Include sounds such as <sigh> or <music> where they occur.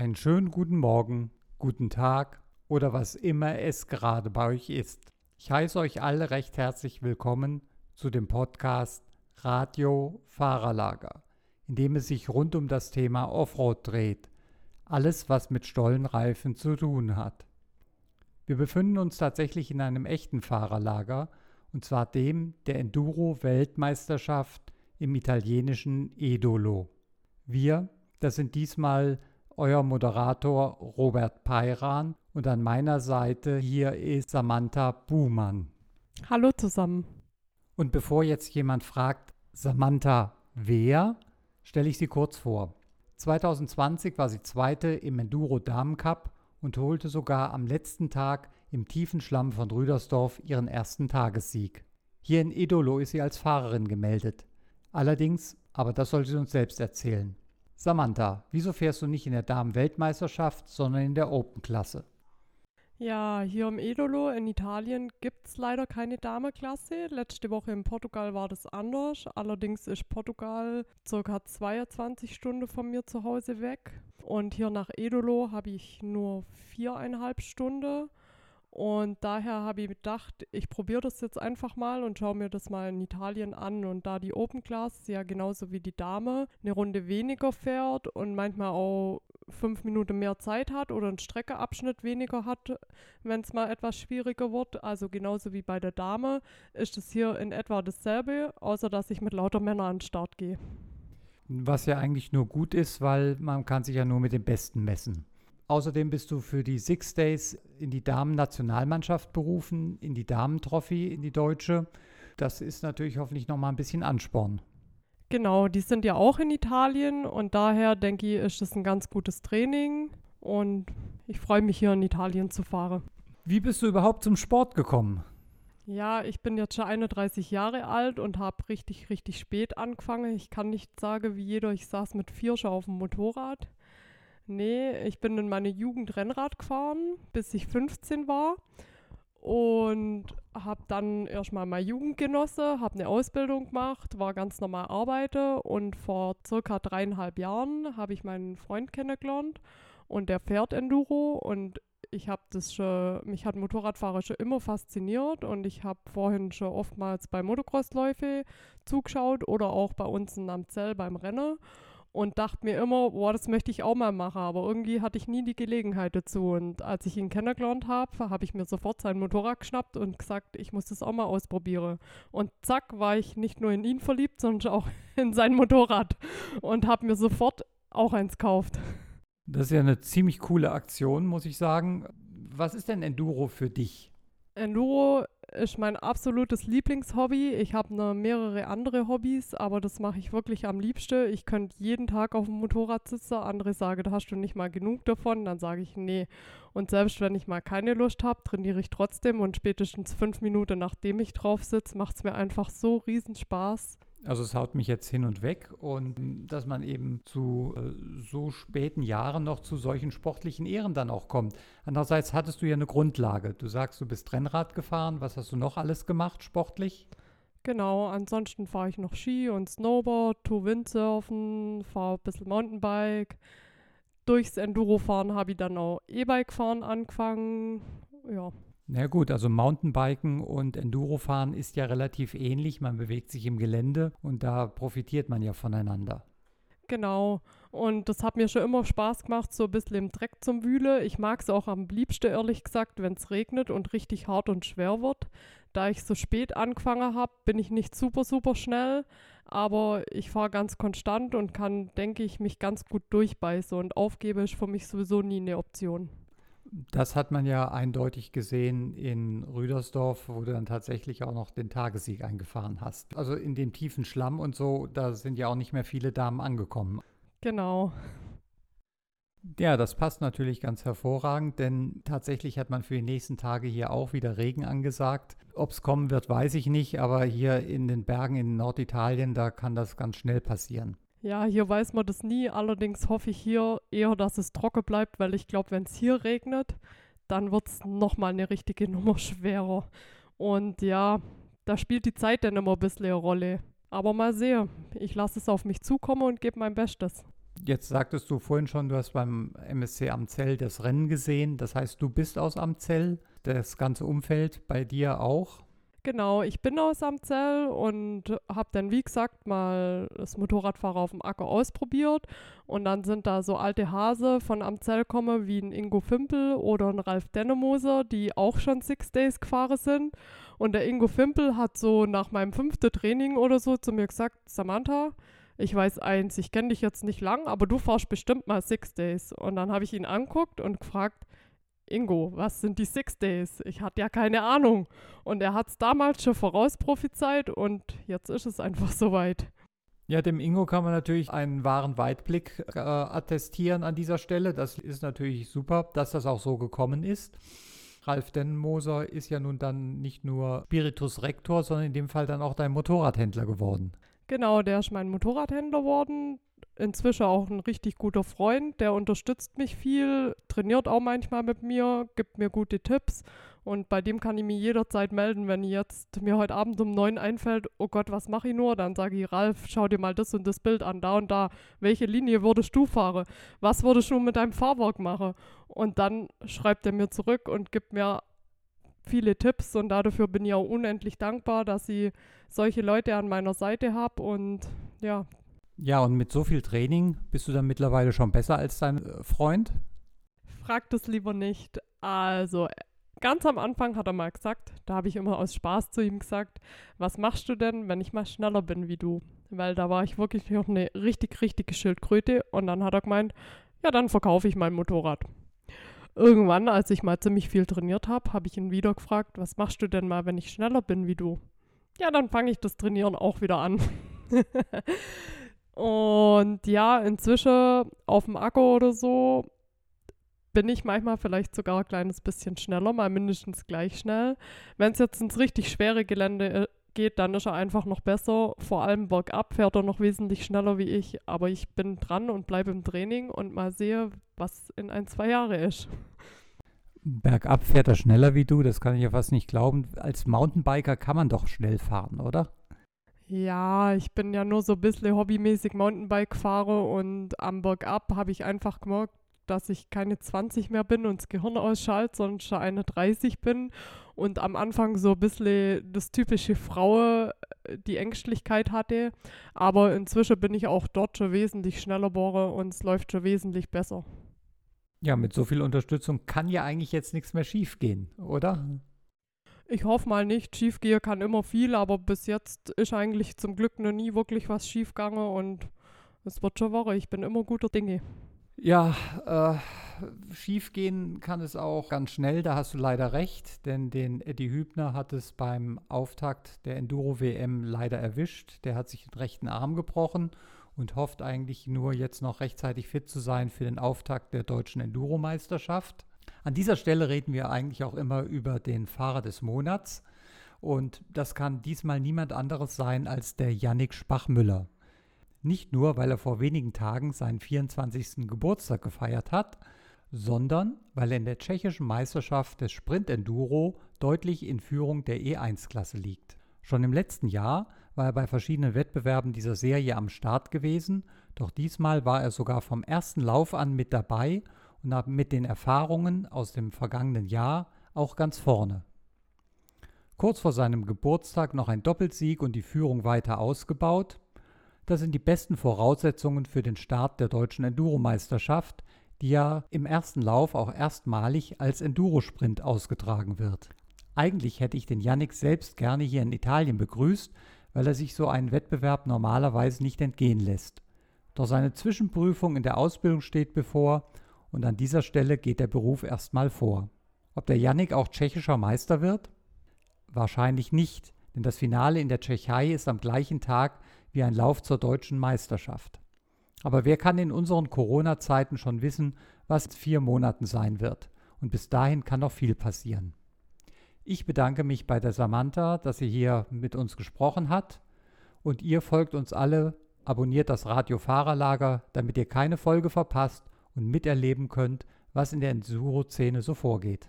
Einen schönen guten Morgen, guten Tag oder was immer es gerade bei euch ist. Ich heiße euch alle recht herzlich willkommen zu dem Podcast Radio Fahrerlager, in dem es sich rund um das Thema Offroad dreht. Alles, was mit Stollenreifen zu tun hat. Wir befinden uns tatsächlich in einem echten Fahrerlager, und zwar dem der Enduro-Weltmeisterschaft im italienischen Edolo. Wir, das sind diesmal euer Moderator Robert Peiran und an meiner Seite hier ist Samantha Buhmann. Hallo zusammen. Und bevor jetzt jemand fragt, Samantha wer, stelle ich sie kurz vor. 2020 war sie Zweite im Enduro Damen Cup und holte sogar am letzten Tag im tiefen Schlamm von Rüdersdorf ihren ersten Tagessieg. Hier in Edolo ist sie als Fahrerin gemeldet. Allerdings, aber das soll sie uns selbst erzählen. Samantha, wieso fährst du nicht in der Damen-Weltmeisterschaft, sondern in der Open-Klasse? Ja, hier im Edolo in Italien gibt es leider keine Damenklasse. Letzte Woche in Portugal war das anders. Allerdings ist Portugal circa 22 Stunden von mir zu Hause weg. Und hier nach Edolo habe ich nur viereinhalb Stunden. Und daher habe ich gedacht, ich probiere das jetzt einfach mal und schaue mir das mal in Italien an. Und da die Open Class ja genauso wie die Dame eine Runde weniger fährt und manchmal auch fünf Minuten mehr Zeit hat oder einen Streckeabschnitt weniger hat, wenn es mal etwas schwieriger wird, also genauso wie bei der Dame, ist es hier in etwa dasselbe, außer dass ich mit lauter Männern an den Start gehe. Was ja eigentlich nur gut ist, weil man kann sich ja nur mit dem Besten messen. Außerdem bist du für die Six Days in die Damen-Nationalmannschaft berufen, in die Damen-Trophy, in die deutsche. Das ist natürlich hoffentlich nochmal ein bisschen Ansporn. Genau, die sind ja auch in Italien und daher denke ich, ist das ein ganz gutes Training und ich freue mich hier in Italien zu fahren. Wie bist du überhaupt zum Sport gekommen? Ja, ich bin jetzt schon 31 Jahre alt und habe richtig, richtig spät angefangen. Ich kann nicht sagen, wie jeder, ich saß mit vier schon auf dem Motorrad. Nee, ich bin in meine Jugend Rennrad gefahren, bis ich 15 war. Und habe dann erstmal meine Jugend genossen, habe eine Ausbildung gemacht, war ganz normal arbeiten. Und vor circa dreieinhalb Jahren habe ich meinen Freund kennengelernt. Und der fährt Enduro. Und ich habe das schon, mich hat Motorradfahrer schon immer fasziniert. Und ich habe vorhin schon oftmals bei Motocrossläufe zugeschaut oder auch bei uns in Amzell beim Rennen und dachte mir immer, boah, das möchte ich auch mal machen, aber irgendwie hatte ich nie die Gelegenheit dazu. Und als ich ihn kennengelernt habe, habe ich mir sofort sein Motorrad geschnappt und gesagt, ich muss das auch mal ausprobieren. Und zack, war ich nicht nur in ihn verliebt, sondern auch <laughs> in sein Motorrad und habe mir sofort auch eins gekauft. Das ist ja eine ziemlich coole Aktion, muss ich sagen. Was ist denn Enduro für dich? Enduro ist mein absolutes Lieblingshobby. Ich habe noch mehrere andere Hobbys, aber das mache ich wirklich am liebsten. Ich könnte jeden Tag auf dem Motorrad sitzen. Andere sagen, da hast du nicht mal genug davon. Dann sage ich, nee. Und selbst wenn ich mal keine Lust habe, trainiere ich trotzdem. Und spätestens fünf Minuten nachdem ich drauf sitze, macht es mir einfach so riesen Spaß. Also es haut mich jetzt hin und weg und dass man eben zu äh, so späten Jahren noch zu solchen sportlichen Ehren dann auch kommt. Andererseits hattest du ja eine Grundlage. Du sagst, du bist Rennrad gefahren. Was hast du noch alles gemacht sportlich? Genau, ansonsten fahre ich noch Ski und Snowboard, to Windsurfen, fahre ein bisschen Mountainbike. Durchs Endurofahren habe ich dann auch E-Bike fahren angefangen. Ja, na gut, also Mountainbiken und Endurofahren ist ja relativ ähnlich. Man bewegt sich im Gelände und da profitiert man ja voneinander. Genau. Und das hat mir schon immer Spaß gemacht, so ein bisschen im Dreck zum Wühle. Ich mag es auch am liebsten, ehrlich gesagt, wenn es regnet und richtig hart und schwer wird. Da ich so spät angefangen habe, bin ich nicht super, super schnell. Aber ich fahre ganz konstant und kann, denke ich, mich ganz gut durchbeißen. Und aufgebe ist für mich sowieso nie eine Option. Das hat man ja eindeutig gesehen in Rüdersdorf, wo du dann tatsächlich auch noch den Tagessieg eingefahren hast. Also in dem tiefen Schlamm und so, da sind ja auch nicht mehr viele Damen angekommen. Genau. Ja, das passt natürlich ganz hervorragend, denn tatsächlich hat man für die nächsten Tage hier auch wieder Regen angesagt. Ob es kommen wird, weiß ich nicht, aber hier in den Bergen in Norditalien, da kann das ganz schnell passieren. Ja, hier weiß man das nie. Allerdings hoffe ich hier eher, dass es trocken bleibt, weil ich glaube, wenn es hier regnet, dann wird es nochmal eine richtige <laughs> Nummer schwerer. Und ja, da spielt die Zeit dann immer ein bisschen eine Rolle. Aber mal sehen. Ich lasse es auf mich zukommen und gebe mein Bestes. Jetzt sagtest du vorhin schon, du hast beim MSC Amzell das Rennen gesehen. Das heißt, du bist aus Amzell, das ganze Umfeld bei dir auch. Genau, ich bin aus Amzell und habe dann, wie gesagt, mal das Motorradfahrer auf dem Acker ausprobiert. Und dann sind da so alte Hase von Amzell kommen, wie ein Ingo Fimpel oder ein Ralf Dennemoser, die auch schon Six Days gefahren sind. Und der Ingo Fimpel hat so nach meinem fünften Training oder so zu mir gesagt, Samantha, ich weiß eins, ich kenne dich jetzt nicht lang, aber du fahrst bestimmt mal Six Days. Und dann habe ich ihn anguckt und gefragt, Ingo, was sind die Six Days? Ich hatte ja keine Ahnung. Und er hat es damals schon vorausprophezeit und jetzt ist es einfach <laughs> soweit. Ja, dem Ingo kann man natürlich einen wahren Weitblick äh, attestieren an dieser Stelle. Das ist natürlich super, dass das auch so gekommen ist. Ralf Dennenmoser ist ja nun dann nicht nur Spiritus Rector, sondern in dem Fall dann auch dein Motorradhändler geworden. Genau, der ist mein Motorradhändler geworden inzwischen auch ein richtig guter Freund, der unterstützt mich viel, trainiert auch manchmal mit mir, gibt mir gute Tipps und bei dem kann ich mich jederzeit melden, wenn jetzt mir heute Abend um neun einfällt, oh Gott, was mache ich nur? Dann sage ich, Ralf, schau dir mal das und das Bild an, da und da. Welche Linie würdest du fahren? Was würdest du mit deinem Fahrwerk machen? Und dann schreibt er mir zurück und gibt mir viele Tipps und dafür bin ich auch unendlich dankbar, dass ich solche Leute an meiner Seite habe und ja, ja, und mit so viel Training bist du dann mittlerweile schon besser als dein äh, Freund? Frag das lieber nicht. Also, ganz am Anfang hat er mal gesagt, da habe ich immer aus Spaß zu ihm gesagt, was machst du denn, wenn ich mal schneller bin wie du? Weil da war ich wirklich noch eine richtig, richtige Schildkröte und dann hat er gemeint, ja, dann verkaufe ich mein Motorrad. Irgendwann, als ich mal ziemlich viel trainiert habe, habe ich ihn wieder gefragt, was machst du denn mal, wenn ich schneller bin wie du? Ja, dann fange ich das Trainieren auch wieder an. <laughs> Und ja, inzwischen auf dem Akku oder so bin ich manchmal vielleicht sogar ein kleines bisschen schneller, mal mindestens gleich schnell. Wenn es jetzt ins richtig schwere Gelände äh, geht, dann ist er einfach noch besser. Vor allem bergab fährt er noch wesentlich schneller wie ich. Aber ich bin dran und bleibe im Training und mal sehe, was in ein, zwei Jahre ist. Bergab fährt er schneller wie du, das kann ich ja fast nicht glauben. Als Mountainbiker kann man doch schnell fahren, oder? Ja, ich bin ja nur so ein bisschen hobbymäßig Mountainbike fahre und am Bergab habe ich einfach gemerkt, dass ich keine 20 mehr bin und das Gehirn ausschalte, sondern schon eine 30 bin und am Anfang so ein bisschen das typische Frau, äh, die Ängstlichkeit hatte. Aber inzwischen bin ich auch dort schon wesentlich schneller bohre und es läuft schon wesentlich besser. Ja, mit so viel Unterstützung kann ja eigentlich jetzt nichts mehr schief gehen, oder? Ich hoffe mal nicht. Schiefgehe kann immer viel, aber bis jetzt ist eigentlich zum Glück noch nie wirklich was schiefgegangen und es wird schon Woche. Ich bin immer guter Dinge. Ja, äh, schiefgehen kann es auch ganz schnell, da hast du leider recht, denn den Eddie Hübner hat es beim Auftakt der Enduro-WM leider erwischt. Der hat sich den rechten Arm gebrochen und hofft eigentlich nur jetzt noch rechtzeitig fit zu sein für den Auftakt der deutschen Enduro-Meisterschaft. An dieser Stelle reden wir eigentlich auch immer über den Fahrer des Monats. Und das kann diesmal niemand anderes sein als der Yannick Spachmüller. Nicht nur, weil er vor wenigen Tagen seinen 24. Geburtstag gefeiert hat, sondern weil er in der tschechischen Meisterschaft des Sprint Enduro deutlich in Führung der E1-Klasse liegt. Schon im letzten Jahr war er bei verschiedenen Wettbewerben dieser Serie am Start gewesen, doch diesmal war er sogar vom ersten Lauf an mit dabei und mit den Erfahrungen aus dem vergangenen Jahr auch ganz vorne. Kurz vor seinem Geburtstag noch ein Doppelsieg und die Führung weiter ausgebaut. Das sind die besten Voraussetzungen für den Start der deutschen Enduro-Meisterschaft, die ja im ersten Lauf auch erstmalig als Enduro-Sprint ausgetragen wird. Eigentlich hätte ich den Yannick selbst gerne hier in Italien begrüßt, weil er sich so einen Wettbewerb normalerweise nicht entgehen lässt. Doch seine Zwischenprüfung in der Ausbildung steht bevor und an dieser Stelle geht der Beruf erstmal vor. Ob der Yannick auch tschechischer Meister wird? Wahrscheinlich nicht, denn das Finale in der Tschechei ist am gleichen Tag wie ein Lauf zur deutschen Meisterschaft. Aber wer kann in unseren Corona-Zeiten schon wissen, was in vier Monaten sein wird? Und bis dahin kann noch viel passieren. Ich bedanke mich bei der Samantha, dass sie hier mit uns gesprochen hat. Und ihr folgt uns alle, abonniert das Radio Fahrerlager, damit ihr keine Folge verpasst und miterleben könnt, was in der Enduro-Szene so vorgeht.